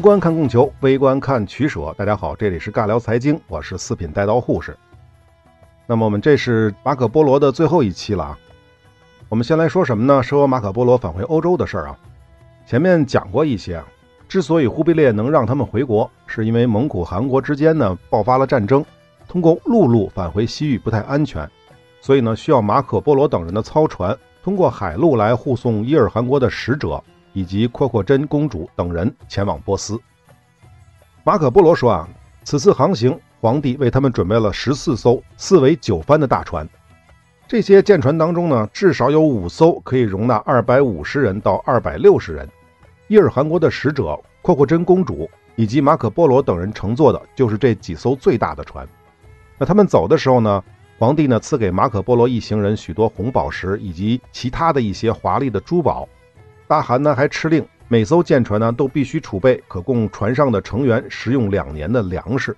宏观看供求，微观看取舍。大家好，这里是尬聊财经，我是四品带刀护士。那么我们这是马可波罗的最后一期了啊。我们先来说什么呢？说马可波罗返回欧洲的事儿啊。前面讲过一些，之所以忽必烈能让他们回国，是因为蒙古、韩国之间呢爆发了战争，通过陆路返回西域不太安全，所以呢需要马可波罗等人的操船，通过海路来护送伊尔汗国的使者。以及阔阔真公主等人前往波斯。马可波罗说啊，此次航行，皇帝为他们准备了十四艘四维九帆的大船。这些舰船当中呢，至少有五艘可以容纳二百五十人到二百六十人。伊尔汗国的使者阔阔真公主以及马可波罗等人乘坐的就是这几艘最大的船。那他们走的时候呢，皇帝呢赐给马可波罗一行人许多红宝石以及其他的一些华丽的珠宝。大汗呢还敕令，每艘舰船呢都必须储备可供船上的成员食用两年的粮食。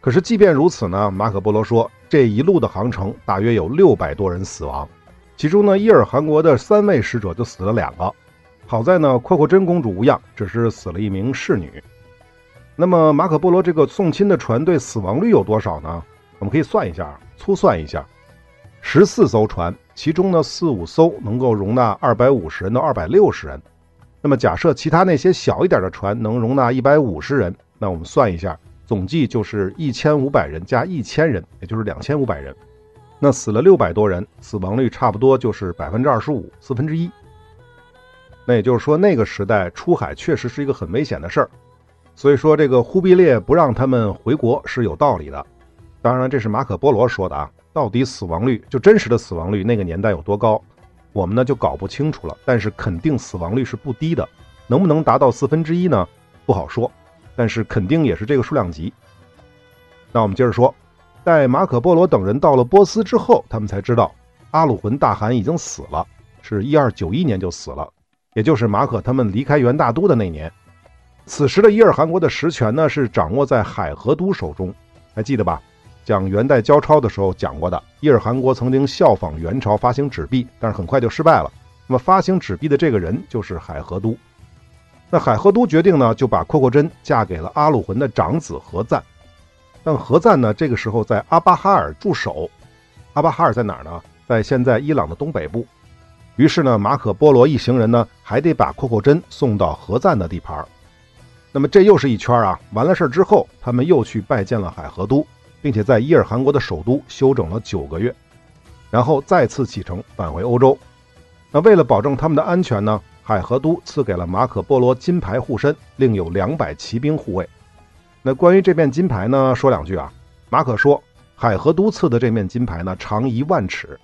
可是即便如此呢，马可波罗说这一路的航程大约有六百多人死亡，其中呢伊尔汗国的三位使者就死了两个。好在呢阔阔真公主无恙，只是死了一名侍女。那么马可波罗这个送亲的船队死亡率有多少呢？我们可以算一下，粗算一下，十四艘船。其中呢，四五艘能够容纳二百五十人到二百六十人。那么假设其他那些小一点的船能容纳一百五十人，那我们算一下，总计就是一千五百人加一千人，也就是两千五百人。那死了六百多人，死亡率差不多就是百分之二十五，四分之一。那也就是说，那个时代出海确实是一个很危险的事儿。所以说，这个忽必烈不让他们回国是有道理的。当然，这是马可波罗说的啊。到底死亡率就真实的死亡率那个年代有多高，我们呢就搞不清楚了。但是肯定死亡率是不低的，能不能达到四分之一呢？不好说，但是肯定也是这个数量级。那我们接着说，在马可波罗等人到了波斯之后，他们才知道阿鲁浑大汗已经死了，是一二九一年就死了，也就是马可他们离开元大都的那年。此时的伊尔汗国的实权呢是掌握在海河都手中，还记得吧？讲元代交钞的时候讲过的，伊尔汗国曾经效仿元朝发行纸币，但是很快就失败了。那么发行纸币的这个人就是海河都。那海河都决定呢，就把阔阔真嫁给了阿鲁浑的长子何赞。但何赞呢，这个时候在阿巴哈尔驻守。阿巴哈尔在哪儿呢？在现在伊朗的东北部。于是呢，马可波罗一行人呢，还得把阔阔真送到何赞的地盘。那么这又是一圈啊！完了事儿之后，他们又去拜见了海河都。并且在伊尔汗国的首都休整了九个月，然后再次启程返回欧洲。那为了保证他们的安全呢，海河都赐给了马可波罗金牌护身，另有两百骑兵护卫。那关于这面金牌呢，说两句啊。马可说，海河都赐的这面金牌呢，长一万尺。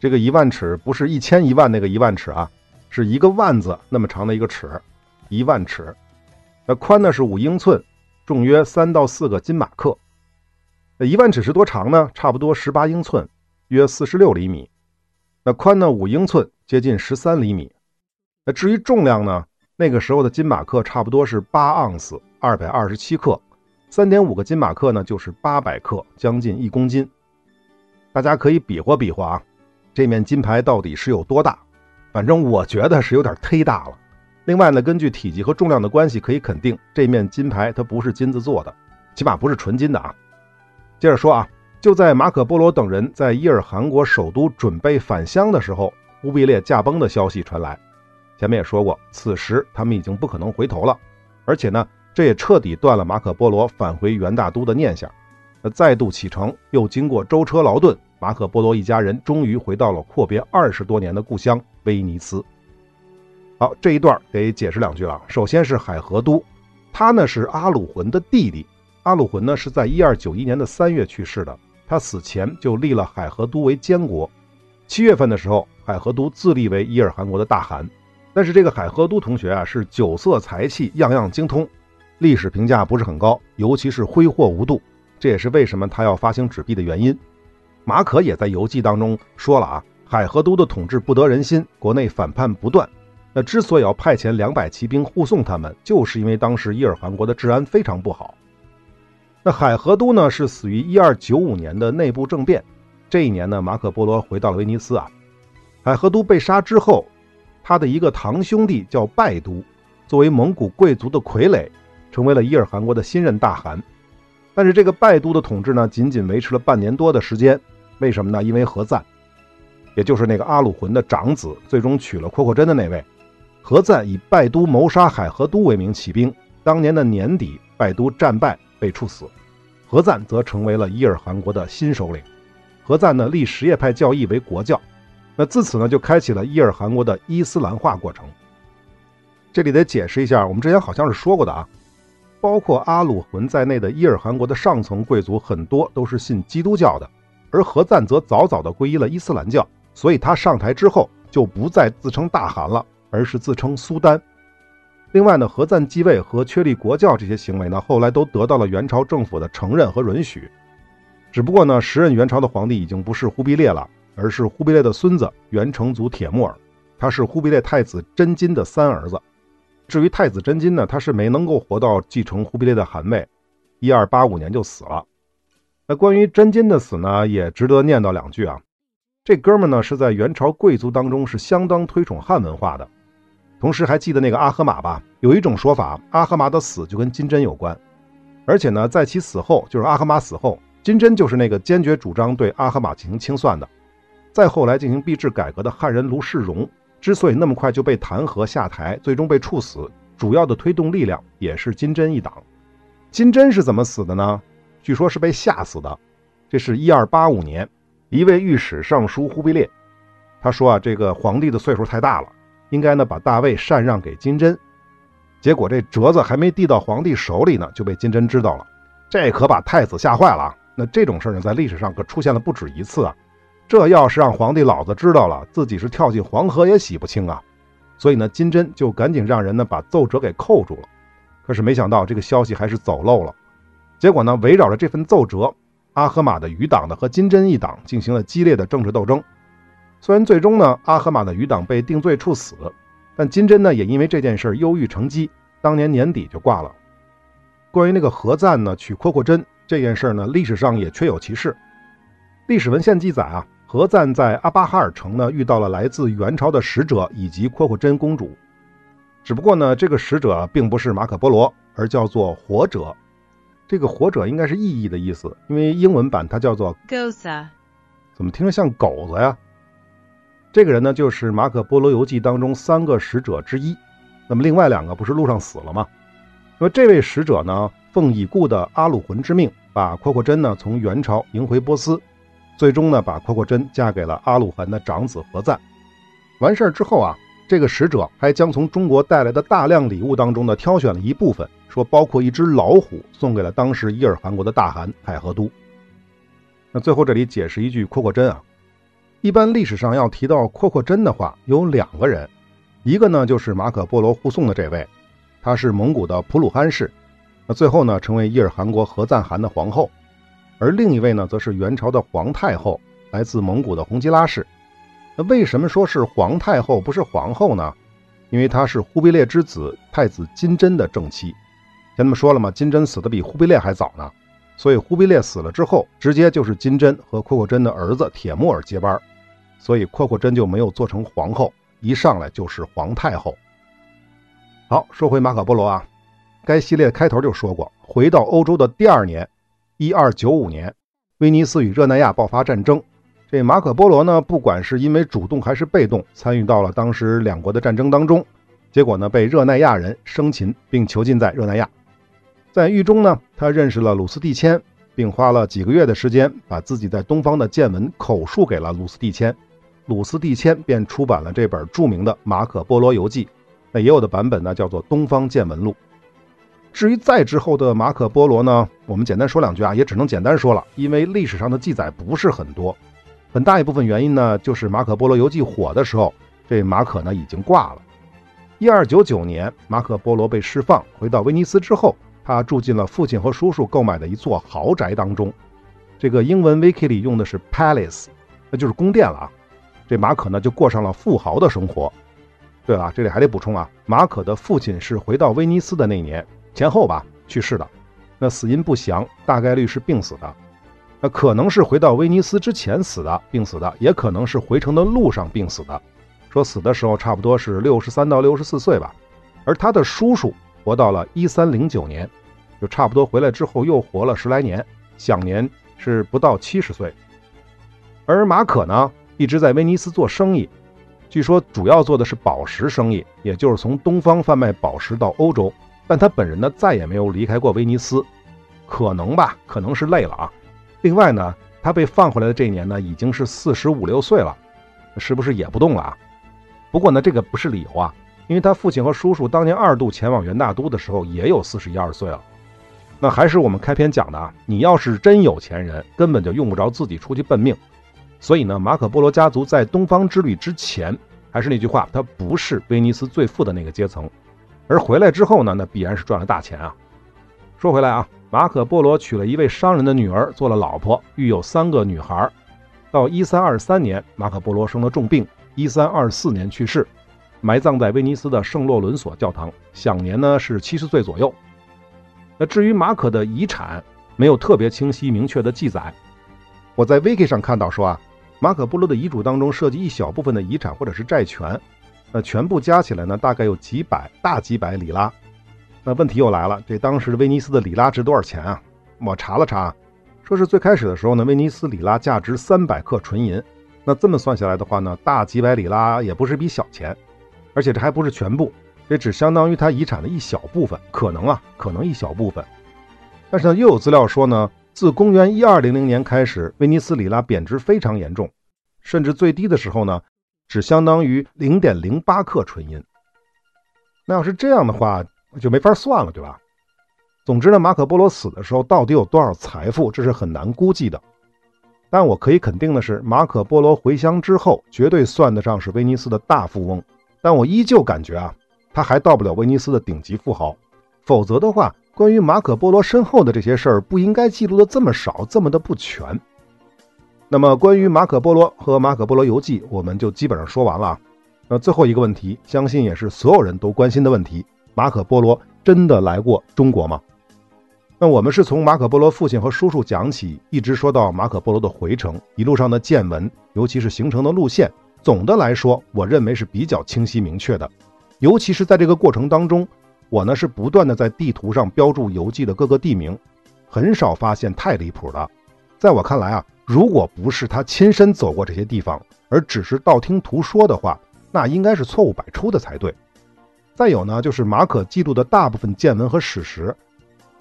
这个一万尺不是一千一万那个一万尺啊，是一个万字那么长的一个尺，一万尺。那宽呢是五英寸，重约三到四个金马克。那一万尺是多长呢？差不多十八英寸，约四十六厘米。那宽呢？五英寸，接近十三厘米。那至于重量呢？那个时候的金马克差不多是八盎司，二百二十七克。三点五个金马克呢，就是八百克，将近一公斤。大家可以比划比划啊，这面金牌到底是有多大？反正我觉得是有点忒大了。另外呢，根据体积和重量的关系，可以肯定这面金牌它不是金子做的，起码不是纯金的啊。接着说啊，就在马可波罗等人在伊尔汗国首都准备返乡的时候，忽必烈驾崩的消息传来。前面也说过，此时他们已经不可能回头了，而且呢，这也彻底断了马可波罗返回元大都的念想。那再度启程，又经过舟车劳顿，马可波罗一家人终于回到了阔别二十多年的故乡威尼斯。好，这一段得解释两句了。首先是海河都，他呢是阿鲁浑的弟弟。阿鲁浑呢是在一二九一年的三月去世的，他死前就立了海河都为监国。七月份的时候，海河都自立为伊尔汗国的大汗。但是这个海河都同学啊是酒色财气样样精通，历史评价不是很高，尤其是挥霍无度，这也是为什么他要发行纸币的原因。马可也在游记当中说了啊，海河都的统治不得人心，国内反叛不断。那之所以要派遣两百骑兵护送他们，就是因为当时伊尔汗国的治安非常不好。那海河都呢是死于一二九五年的内部政变，这一年呢，马可波罗回到了威尼斯啊。海河都被杀之后，他的一个堂兄弟叫拜都，作为蒙古贵族的傀儡，成为了伊尔汗国的新任大汗。但是这个拜都的统治呢，仅仅维持了半年多的时间。为什么呢？因为何赞，也就是那个阿鲁浑的长子，最终娶了阔阔真的那位。何赞以拜都谋杀海河都为名起兵，当年的年底，拜都战败被处死，何赞则成为了伊尔汗国的新首领。何赞呢，立什叶派教义为国教。那自此呢，就开启了伊尔汗国的伊斯兰化过程。这里得解释一下，我们之前好像是说过的啊，包括阿鲁浑在内的伊尔汗国的上层贵族很多都是信基督教的，而何赞则早早的皈依了伊斯兰教，所以他上台之后就不再自称大汗了，而是自称苏丹。另外呢，何赞继位和确立国教这些行为呢，后来都得到了元朝政府的承认和允许。只不过呢，时任元朝的皇帝已经不是忽必烈了。而是忽必烈的孙子元成祖铁木儿，他是忽必烈太子真金的三儿子。至于太子真金呢，他是没能够活到继承忽必烈的汗位，一二八五年就死了。那关于真金的死呢，也值得念叨两句啊。这哥们呢是在元朝贵族当中是相当推崇汉文化的，同时还记得那个阿合马吧？有一种说法，阿合马的死就跟金针有关，而且呢，在其死后，就是阿合马死后，金针就是那个坚决主张对阿合马进行清算的。再后来进行币制改革的汉人卢世荣，之所以那么快就被弹劾下台，最终被处死，主要的推动力量也是金针一党。金针是怎么死的呢？据说是被吓死的。这是一二八五年，一位御史上书忽必烈，他说啊，这个皇帝的岁数太大了，应该呢把大位禅让给金针。结果这折子还没递到皇帝手里呢，就被金针知道了，这可把太子吓坏了啊。那这种事儿呢，在历史上可出现了不止一次啊。这要是让皇帝老子知道了，自己是跳进黄河也洗不清啊！所以呢，金针就赶紧让人呢把奏折给扣住了。可是没想到这个消息还是走漏了。结果呢，围绕着这份奏折，阿合马的余党呢和金针一党进行了激烈的政治斗争。虽然最终呢，阿合马的余党被定罪处死，但金针呢也因为这件事忧郁成疾，当年年底就挂了。关于那个何赞呢娶阔阔真这件事呢，历史上也确有其事。历史文献记载啊。何赞在阿巴哈尔城呢遇到了来自元朝的使者以及阔阔真公主，只不过呢这个使者并不是马可波罗，而叫做活者。这个活者应该是意义的意思，因为英文版它叫做 Gosa，怎么听着像狗子呀？这个人呢就是马可波罗游记当中三个使者之一，那么另外两个不是路上死了吗？那么这位使者呢奉已故的阿鲁浑之命，把阔阔真呢从元朝迎回波斯。最终呢，把阔阔真嫁给了阿鲁汗的长子何赞。完事儿之后啊，这个使者还将从中国带来的大量礼物当中呢，挑选了一部分，说包括一只老虎，送给了当时伊尔汗国的大汗海河都。那最后这里解释一句，阔阔真啊，一般历史上要提到阔阔真的话，有两个人，一个呢就是马可波罗护送的这位，他是蒙古的普鲁汗氏，那最后呢成为伊尔汗国何赞汗的皇后。而另一位呢，则是元朝的皇太后，来自蒙古的洪吉拉氏。那为什么说是皇太后不是皇后呢？因为她是忽必烈之子太子金真的正妻。前面说了嘛，金真死的比忽必烈还早呢，所以忽必烈死了之后，直接就是金真和阔阔真的儿子铁木儿接班，所以阔阔真就没有做成皇后，一上来就是皇太后。好，说回马可波罗啊，该系列开头就说过，回到欧洲的第二年。一二九五年，威尼斯与热那亚爆发战争。这马可波罗呢，不管是因为主动还是被动，参与到了当时两国的战争当中。结果呢，被热那亚人生擒并囚禁在热那亚。在狱中呢，他认识了鲁斯蒂谦，并花了几个月的时间，把自己在东方的见闻口述给了鲁斯蒂谦。鲁斯蒂谦便出版了这本著名的《马可波罗游记》。那也有的版本呢，叫做《东方见闻录》。至于再之后的马可波罗呢，我们简单说两句啊，也只能简单说了，因为历史上的记载不是很多，很大一部分原因呢，就是马可波罗游记火的时候，这马可呢已经挂了。一二九九年，马可波罗被释放，回到威尼斯之后，他住进了父亲和叔叔购买的一座豪宅当中，这个英文 wiki 里用的是 palace，那就是宫殿了啊。这马可呢就过上了富豪的生活。对了，这里还得补充啊，马可的父亲是回到威尼斯的那年。前后吧去世的，那死因不详，大概率是病死的。那可能是回到威尼斯之前死的，病死的，也可能是回程的路上病死的。说死的时候差不多是六十三到六十四岁吧。而他的叔叔活到了一三零九年，就差不多回来之后又活了十来年，享年是不到七十岁。而马可呢，一直在威尼斯做生意，据说主要做的是宝石生意，也就是从东方贩卖宝石到欧洲。但他本人呢，再也没有离开过威尼斯，可能吧，可能是累了啊。另外呢，他被放回来的这一年呢，已经是四十五六岁了，是不是也不动了啊？不过呢，这个不是理由啊，因为他父亲和叔叔当年二度前往元大都的时候，也有四十一二岁了。那还是我们开篇讲的啊，你要是真有钱人，根本就用不着自己出去奔命。所以呢，马可波罗家族在东方之旅之前，还是那句话，他不是威尼斯最富的那个阶层。而回来之后呢，那必然是赚了大钱啊。说回来啊，马可波罗娶了一位商人的女儿做了老婆，育有三个女孩。到一三二三年，马可波罗生了重病，一三二四年去世，埋葬在威尼斯的圣洛伦索教堂，享年呢是七十岁左右。那至于马可的遗产，没有特别清晰明确的记载。我在 Wiki 上看到说啊，马可波罗的遗嘱当中涉及一小部分的遗产或者是债权。那全部加起来呢，大概有几百大几百里拉。那问题又来了，这当时威尼斯的里拉值多少钱啊？我查了查，说是最开始的时候呢，威尼斯里拉价值三百克纯银。那这么算下来的话呢，大几百里拉也不是一笔小钱，而且这还不是全部，这只相当于他遗产的一小部分，可能啊，可能一小部分。但是呢，又有资料说呢，自公元一二零零年开始，威尼斯里拉贬值非常严重，甚至最低的时候呢。只相当于零点零八克纯银，那要是这样的话，就没法算了，对吧？总之呢，马可波罗死的时候到底有多少财富，这是很难估计的。但我可以肯定的是，马可波罗回乡之后，绝对算得上是威尼斯的大富翁。但我依旧感觉啊，他还到不了威尼斯的顶级富豪。否则的话，关于马可波罗身后的这些事儿，不应该记录的这么少，这么的不全。那么，关于马可波罗和马可波罗游记，我们就基本上说完了啊。那最后一个问题，相信也是所有人都关心的问题：马可波罗真的来过中国吗？那我们是从马可波罗父亲和叔叔讲起，一直说到马可波罗的回程，一路上的见闻，尤其是行程的路线，总的来说，我认为是比较清晰明确的。尤其是在这个过程当中，我呢是不断的在地图上标注游记的各个地名，很少发现太离谱的。在我看来啊。如果不是他亲身走过这些地方，而只是道听途说的话，那应该是错误百出的才对。再有呢，就是马可记录的大部分见闻和史实，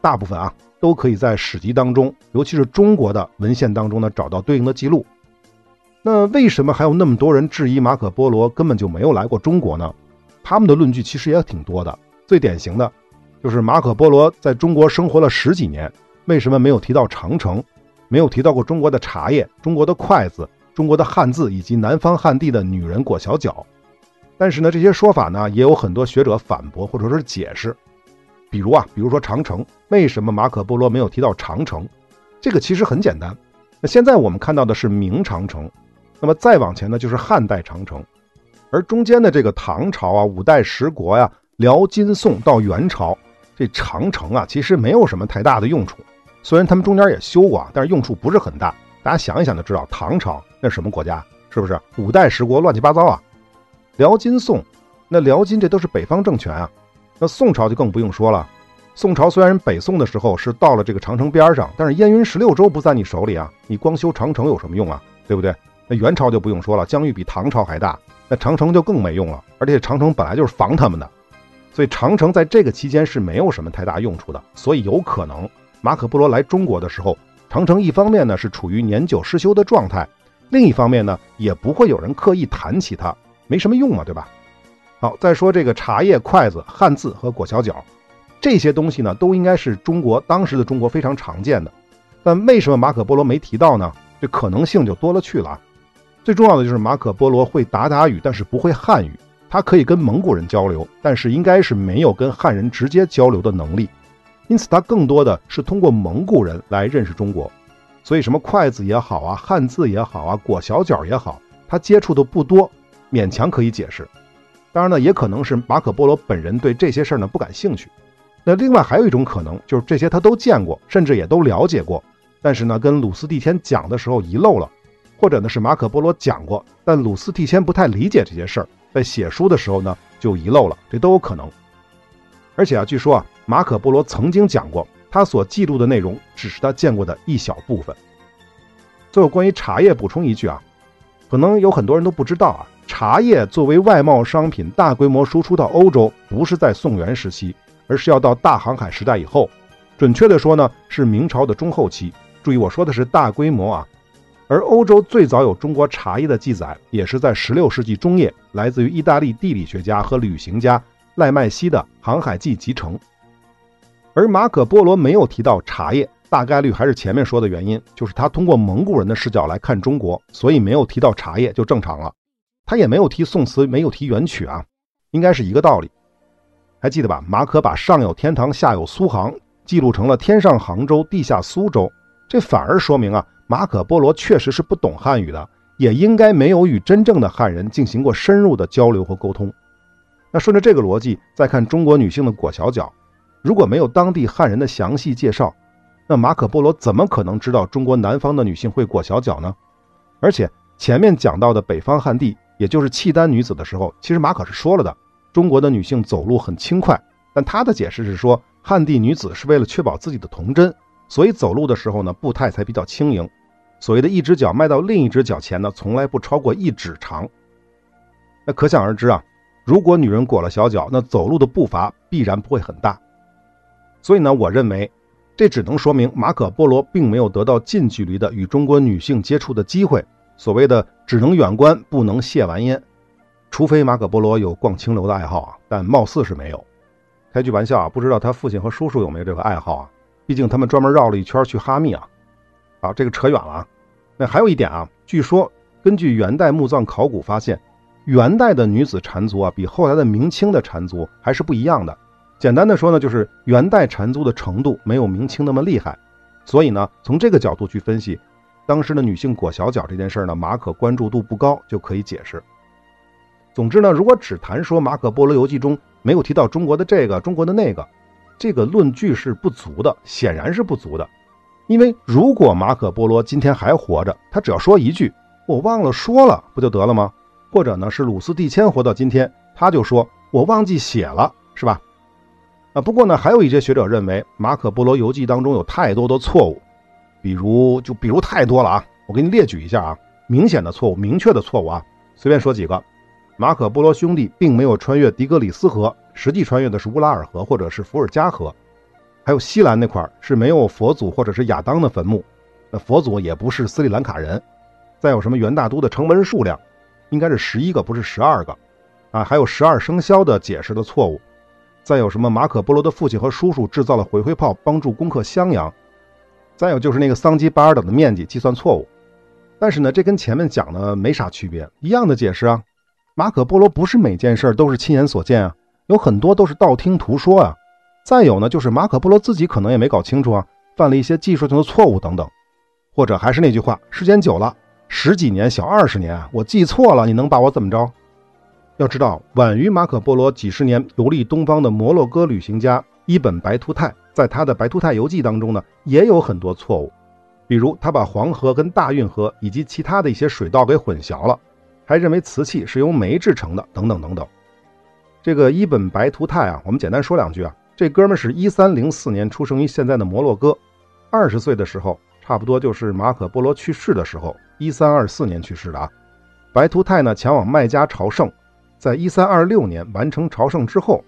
大部分啊都可以在史籍当中，尤其是中国的文献当中呢找到对应的记录。那为什么还有那么多人质疑马可波罗根本就没有来过中国呢？他们的论据其实也挺多的。最典型的，就是马可波罗在中国生活了十几年，为什么没有提到长城？没有提到过中国的茶叶、中国的筷子、中国的汉字以及南方汉地的女人裹小脚，但是呢，这些说法呢也有很多学者反驳或者说是解释。比如啊，比如说长城，为什么马可波罗没有提到长城？这个其实很简单。那现在我们看到的是明长城，那么再往前呢就是汉代长城，而中间的这个唐朝啊、五代十国呀、辽、金、宋到元朝，这长城啊其实没有什么太大的用处。虽然他们中间也修过，但是用处不是很大。大家想一想就知道，唐朝那什么国家？是不是五代十国乱七八糟啊？辽金宋，那辽金这都是北方政权啊。那宋朝就更不用说了。宋朝虽然北宋的时候是到了这个长城边上，但是燕云十六州不在你手里啊，你光修长城有什么用啊？对不对？那元朝就不用说了，疆域比唐朝还大，那长城就更没用了。而且长城本来就是防他们的，所以长城在这个期间是没有什么太大用处的。所以有可能。马可波罗来中国的时候，长城一方面呢是处于年久失修的状态，另一方面呢也不会有人刻意谈起它，没什么用嘛，对吧？好，再说这个茶叶、筷子、汉字和裹小脚，这些东西呢都应该是中国当时的中国非常常见的，但为什么马可波罗没提到呢？这可能性就多了去了。最重要的就是马可波罗会达达语，但是不会汉语，他可以跟蒙古人交流，但是应该是没有跟汉人直接交流的能力。因此，他更多的是通过蒙古人来认识中国，所以什么筷子也好啊，汉字也好啊，裹小脚也好，他接触的不多，勉强可以解释。当然呢，也可能是马可波罗本人对这些事儿呢不感兴趣。那另外还有一种可能，就是这些他都见过，甚至也都了解过，但是呢，跟鲁斯蒂谦讲的时候遗漏了，或者呢是马可波罗讲过，但鲁斯蒂谦不太理解这些事儿，在写书的时候呢就遗漏了，这都有可能。而且啊，据说啊，马可波罗曾经讲过，他所记录的内容只是他见过的一小部分。最后，关于茶叶补充一句啊，可能有很多人都不知道啊，茶叶作为外贸商品大规模输出到欧洲，不是在宋元时期，而是要到大航海时代以后。准确的说呢，是明朝的中后期。注意，我说的是大规模啊。而欧洲最早有中国茶叶的记载，也是在16世纪中叶，来自于意大利地理学家和旅行家赖麦西的《航海记集成》。而马可波罗没有提到茶叶，大概率还是前面说的原因，就是他通过蒙古人的视角来看中国，所以没有提到茶叶就正常了。他也没有提宋词，没有提元曲啊，应该是一个道理。还记得吧？马可把上有天堂，下有苏杭。记录成了天上杭州，地下苏州，这反而说明啊，马可波罗确实是不懂汉语的，也应该没有与真正的汉人进行过深入的交流和沟通。那顺着这个逻辑，再看中国女性的裹小脚，如果没有当地汉人的详细介绍，那马可波罗怎么可能知道中国南方的女性会裹小脚呢？而且前面讲到的北方汉地，也就是契丹女子的时候，其实马可是说了的，中国的女性走路很轻快，但他的解释是说。汉地女子是为了确保自己的童真，所以走路的时候呢，步态才比较轻盈。所谓的一只脚迈到另一只脚前呢，从来不超过一指长。那可想而知啊，如果女人裹了小脚，那走路的步伐必然不会很大。所以呢，我认为这只能说明马可波罗并没有得到近距离的与中国女性接触的机会。所谓的只能远观，不能亵玩焉。除非马可波罗有逛青楼的爱好啊，但貌似是没有。开句玩笑啊，不知道他父亲和叔叔有没有这个爱好啊？毕竟他们专门绕了一圈去哈密啊。好，这个扯远了啊。那还有一点啊，据说根据元代墓葬考古发现，元代的女子缠足啊，比后来的明清的缠足还是不一样的。简单的说呢，就是元代缠足的程度没有明清那么厉害。所以呢，从这个角度去分析，当时的女性裹小脚这件事呢，马可关注度不高就可以解释。总之呢，如果只谈说马可波罗游记中没有提到中国的这个、中国的那个，这个论据是不足的，显然是不足的。因为如果马可波罗今天还活着，他只要说一句“我忘了说了”，不就得了吗？或者呢，是鲁斯蒂谦活到今天，他就说“我忘记写了”，是吧？啊，不过呢，还有一些学者认为马可波罗游记当中有太多的错误，比如就比如太多了啊，我给你列举一下啊，明显的错误、明确的错误啊，随便说几个。马可波罗兄弟并没有穿越底格里斯河，实际穿越的是乌拉尔河或者是伏尔加河。还有西兰那块是没有佛祖或者是亚当的坟墓，那佛祖也不是斯里兰卡人。再有什么元大都的城门数量，应该是十一个，不是十二个。啊，还有十二生肖的解释的错误。再有什么马可波罗的父亲和叔叔制造了回回炮，帮助攻克襄阳。再有就是那个桑基巴尔岛的面积计算错误。但是呢，这跟前面讲的没啥区别，一样的解释啊。马可波罗不是每件事都是亲眼所见啊，有很多都是道听途说啊。再有呢，就是马可波罗自己可能也没搞清楚啊，犯了一些技术性的错误等等。或者还是那句话，时间久了，十几年小二十年啊，我记错了，你能把我怎么着？要知道，晚于马可波罗几十年游历东方的摩洛哥旅行家伊本白图泰，在他的《白图泰游记》当中呢，也有很多错误，比如他把黄河跟大运河以及其他的一些水道给混淆了。还认为瓷器是由煤制成的，等等等等。这个伊本白图泰啊，我们简单说两句啊。这哥们是一三零四年出生于现在的摩洛哥，二十岁的时候，差不多就是马可波罗去世的时候，一三二四年去世的啊。白图泰呢前往麦加朝圣，在一三二六年完成朝圣之后，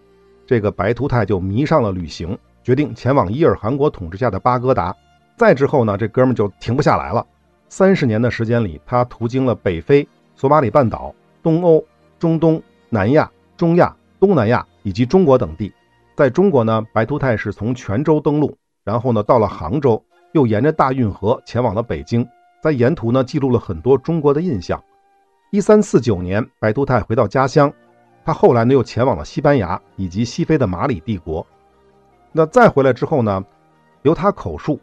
这个白图泰就迷上了旅行，决定前往伊尔汗国统治下的巴格达。再之后呢，这哥们就停不下来了。三十年的时间里，他途经了北非。索马里半岛、东欧、中东、南亚、中亚、东南亚以及中国等地，在中国呢，白图泰是从泉州登陆，然后呢到了杭州，又沿着大运河前往了北京，在沿途呢记录了很多中国的印象。一三四九年，白图泰回到家乡，他后来呢又前往了西班牙以及西非的马里帝国。那再回来之后呢，由他口述，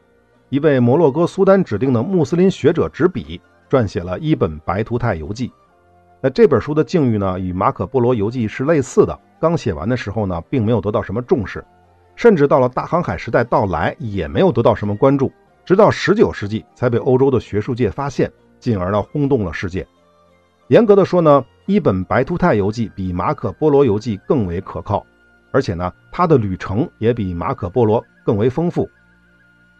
一位摩洛哥苏丹指定的穆斯林学者执笔。撰写了一本《白图泰游记》，那这本书的境遇呢，与《马可波罗游记》是类似的。刚写完的时候呢，并没有得到什么重视，甚至到了大航海时代到来，也没有得到什么关注。直到19世纪，才被欧洲的学术界发现，进而呢轰动了世界。严格的说呢，一本《白图泰游记》比《马可波罗游记》更为可靠。而且呢，他的旅程也比马可波罗更为丰富。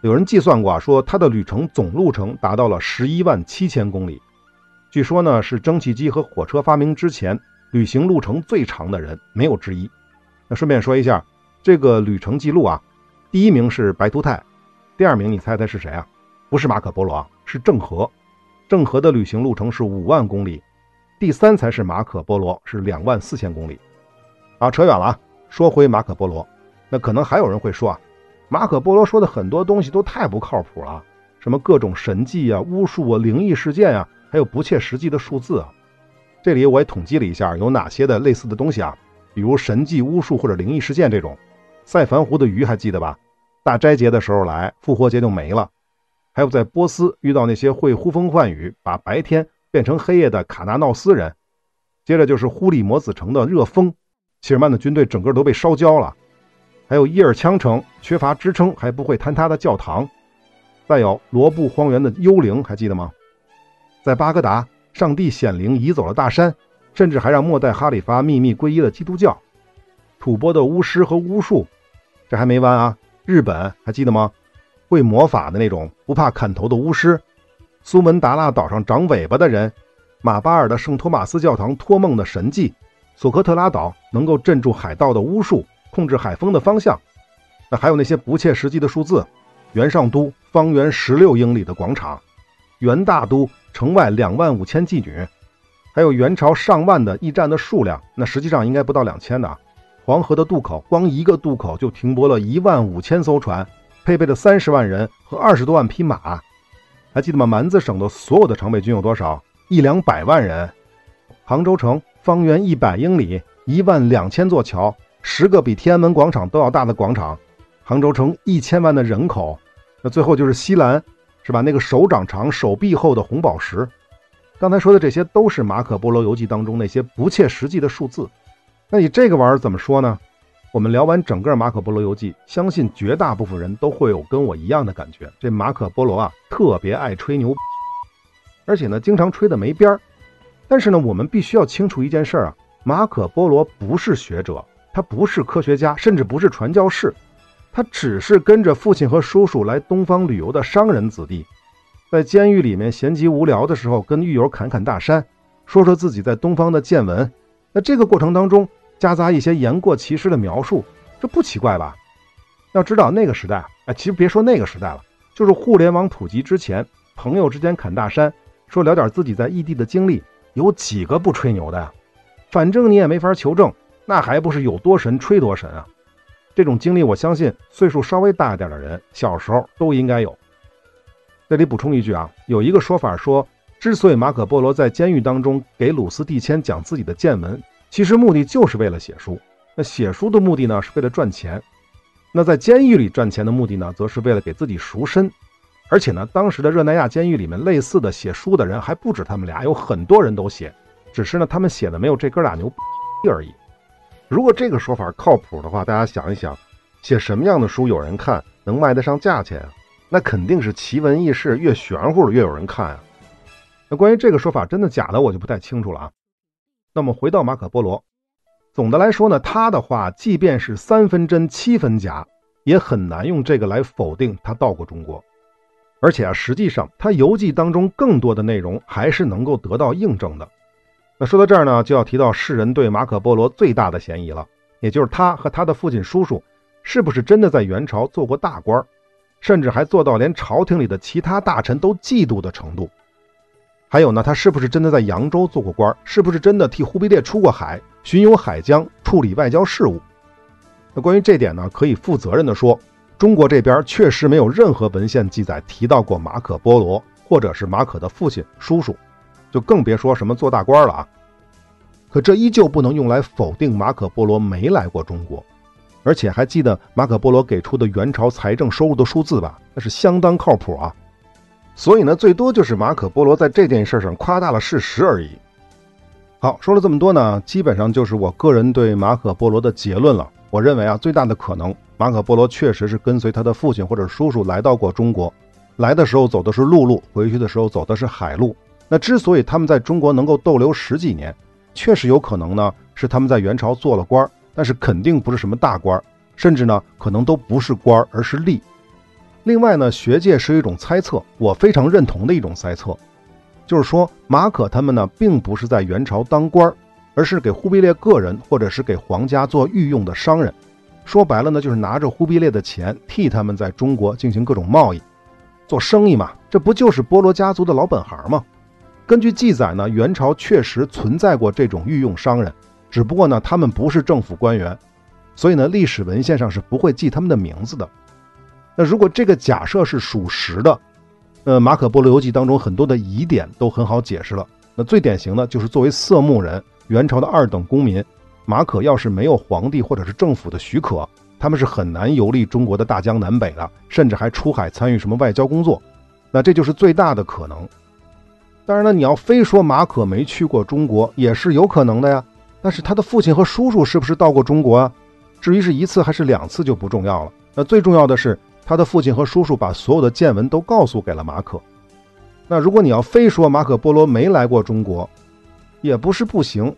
有人计算过啊，说他的旅程总路程达到了十一万七千公里，据说呢是蒸汽机和火车发明之前旅行路程最长的人，没有之一。那顺便说一下，这个旅程记录啊，第一名是白图泰，第二名你猜猜是谁啊？不是马可波罗啊，是郑和。郑和的旅行路程是五万公里，第三才是马可波罗，是两万四千公里。啊，扯远了啊，说回马可波罗，那可能还有人会说啊。马可波罗说的很多东西都太不靠谱了，什么各种神迹啊、巫术啊、灵异事件啊，还有不切实际的数字啊。这里我也统计了一下，有哪些的类似的东西啊？比如神迹、巫术或者灵异事件这种。塞凡湖的鱼还记得吧？大斋节的时候来，复活节就没了。还有在波斯遇到那些会呼风唤雨、把白天变成黑夜的卡纳闹斯人。接着就是忽里摩子城的热风，希尔曼的军队整个都被烧焦了。还有伊尔羌城缺乏支撑还不会坍塌的教堂，再有罗布荒原的幽灵，还记得吗？在巴格达，上帝显灵移走了大山，甚至还让末代哈里发秘密皈依了基督教。吐蕃的巫师和巫术，这还没完啊！日本还记得吗？会魔法的那种不怕砍头的巫师，苏门答腊岛上长尾巴的人，马巴尔的圣托马斯教堂托梦的神迹，索科特拉岛能够镇住海盗的巫术。控制海风的方向，那还有那些不切实际的数字：元上都方圆十六英里的广场，元大都城外两万五千妓女，还有元朝上万的驿站的数量，那实际上应该不到两千的。黄河的渡口，光一个渡口就停泊了一万五千艘船，配备了三十万人和二十多万匹马。还记得吗？蛮子省的所有的常备军有多少？一两百万人。杭州城方圆一百英里，一万两千座桥。十个比天安门广场都要大的广场，杭州城一千万的人口，那最后就是西兰，是吧？那个手掌长、手臂厚的红宝石。刚才说的这些都是马可波罗游记当中那些不切实际的数字。那你这个玩意儿怎么说呢？我们聊完整个马可波罗游记，相信绝大部分人都会有跟我一样的感觉：这马可波罗啊，特别爱吹牛，而且呢，经常吹的没边儿。但是呢，我们必须要清楚一件事啊，马可波罗不是学者。他不是科学家，甚至不是传教士，他只是跟着父亲和叔叔来东方旅游的商人子弟，在监狱里面闲极无聊的时候，跟狱友侃侃大山，说说自己在东方的见闻。那这个过程当中夹杂一些言过其实的描述，这不奇怪吧？要知道那个时代，哎，其实别说那个时代了，就是互联网普及之前，朋友之间侃大山，说聊点自己在异地的经历，有几个不吹牛的呀？反正你也没法求证。那还不是有多神吹多神啊！这种经历，我相信岁数稍微大一点的人小时候都应该有。这里补充一句啊，有一个说法说，之所以马可波罗在监狱当中给鲁斯蒂谦讲自己的见闻，其实目的就是为了写书。那写书的目的呢，是为了赚钱；那在监狱里赚钱的目的呢，则是为了给自己赎身。而且呢，当时的热那亚监狱里面类似的写书的人还不止他们俩，有很多人都写，只是呢，他们写的没有这哥俩牛逼而已。如果这个说法靠谱的话，大家想一想，写什么样的书有人看，能卖得上价钱啊？那肯定是奇闻异事，越玄乎越有人看啊。那关于这个说法真的假的，我就不太清楚了啊。那么回到马可波罗，总的来说呢，他的话即便是三分真七分假，也很难用这个来否定他到过中国。而且啊，实际上他游记当中更多的内容还是能够得到印证的。那说到这儿呢，就要提到世人对马可波罗最大的嫌疑了，也就是他和他的父亲叔叔是不是真的在元朝做过大官，甚至还做到连朝廷里的其他大臣都嫉妒的程度。还有呢，他是不是真的在扬州做过官，是不是真的替忽必烈出过海，巡游海疆，处理外交事务？那关于这点呢，可以负责任的说，中国这边确实没有任何文献记载提到过马可波罗，或者是马可的父亲叔叔。就更别说什么做大官了啊！可这依旧不能用来否定马可波罗没来过中国，而且还记得马可波罗给出的元朝财政收入的数字吧？那是相当靠谱啊！所以呢，最多就是马可波罗在这件事上夸大了事实而已。好，说了这么多呢，基本上就是我个人对马可波罗的结论了。我认为啊，最大的可能，马可波罗确实是跟随他的父亲或者叔叔来到过中国，来的时候走的是陆路，回去的时候走的是海路。那之所以他们在中国能够逗留十几年，确实有可能呢，是他们在元朝做了官儿，但是肯定不是什么大官，甚至呢可能都不是官儿而是吏。另外呢，学界是一种猜测，我非常认同的一种猜测，就是说马可他们呢并不是在元朝当官儿，而是给忽必烈个人或者是给皇家做御用的商人。说白了呢，就是拿着忽必烈的钱替他们在中国进行各种贸易、做生意嘛。这不就是波罗家族的老本行吗？根据记载呢，元朝确实存在过这种御用商人，只不过呢，他们不是政府官员，所以呢，历史文献上是不会记他们的名字的。那如果这个假设是属实的，呃，《马可·波罗游记》当中很多的疑点都很好解释了。那最典型的就是作为色目人，元朝的二等公民，马可要是没有皇帝或者是政府的许可，他们是很难游历中国的大江南北的，甚至还出海参与什么外交工作。那这就是最大的可能。当然了，你要非说马可没去过中国，也是有可能的呀。但是他的父亲和叔叔是不是到过中国啊？至于是一次还是两次就不重要了。那最重要的是。他的父亲和叔叔把所有的见闻都告诉给了马可。那如果你要非说马可波罗没来过中国，也不是不行。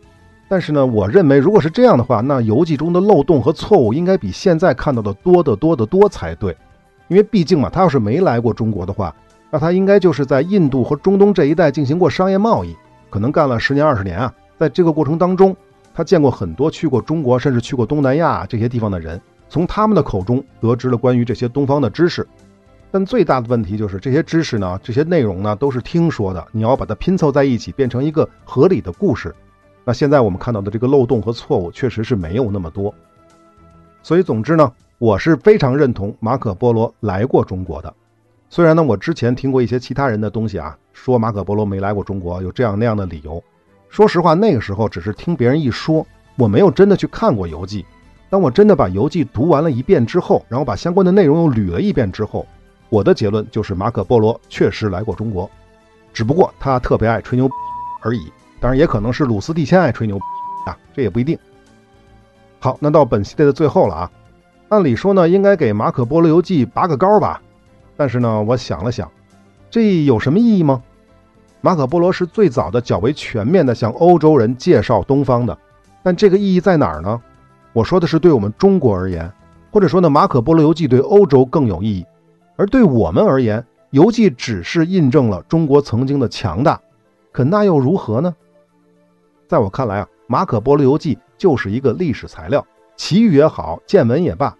但是呢，我认为如果是这样的话，那游记中的漏洞和错误应该比现在看到的多得多得多才对。因为毕竟嘛，他要是没来过中国的话，那他应该就是在印度和中东这一带进行过商业贸易，可能干了十年二十年啊。在这个过程当中，他见过很多去过中国甚至去过东南亚这些地方的人。从他们的口中得知了关于这些东方的知识，但最大的问题就是这些知识呢，这些内容呢都是听说的，你要把它拼凑在一起，变成一个合理的故事。那现在我们看到的这个漏洞和错误，确实是没有那么多。所以总之呢，我是非常认同马可波罗来过中国的。虽然呢，我之前听过一些其他人的东西啊，说马可波罗没来过中国，有这样那样的理由。说实话，那个时候只是听别人一说，我没有真的去看过游记。当我真的把游记读完了一遍之后，然后把相关的内容又捋了一遍之后，我的结论就是马可波罗确实来过中国，只不过他特别爱吹牛而已。当然，也可能是鲁斯蒂先爱吹牛啊，这也不一定。好，那到本系列的最后了啊，按理说呢，应该给马可波罗游记拔个高吧，但是呢，我想了想，这有什么意义吗？马可波罗是最早的较为全面的向欧洲人介绍东方的，但这个意义在哪儿呢？我说的是对我们中国而言，或者说呢，马可波罗游记对欧洲更有意义，而对我们而言，游记只是印证了中国曾经的强大，可那又如何呢？在我看来啊，马可波罗游记就是一个历史材料，奇遇也好，见闻也罢，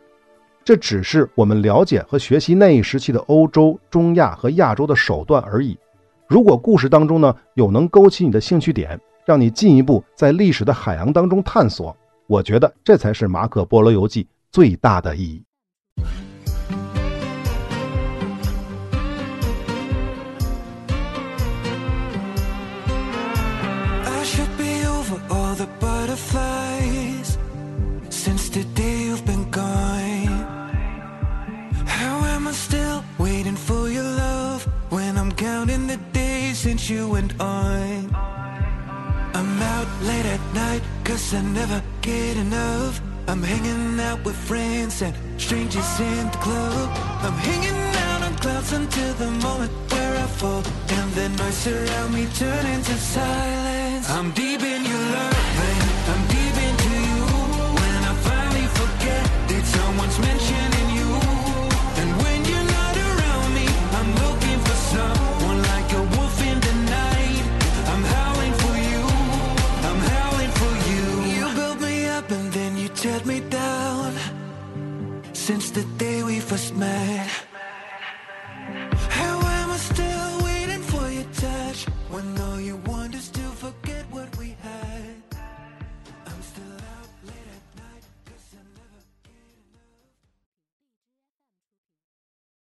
这只是我们了解和学习那一时期的欧洲、中亚和亚洲的手段而已。如果故事当中呢有能勾起你的兴趣点，让你进一步在历史的海洋当中探索。我觉得这才是《马可波罗游记》最大的意义。Late at night, cause I never get enough. I'm hanging out with friends and strangers in the club. I'm hanging out on clouds until the moment where I fall. And the noise around me turn into silence. I'm deep in your love, the day we first met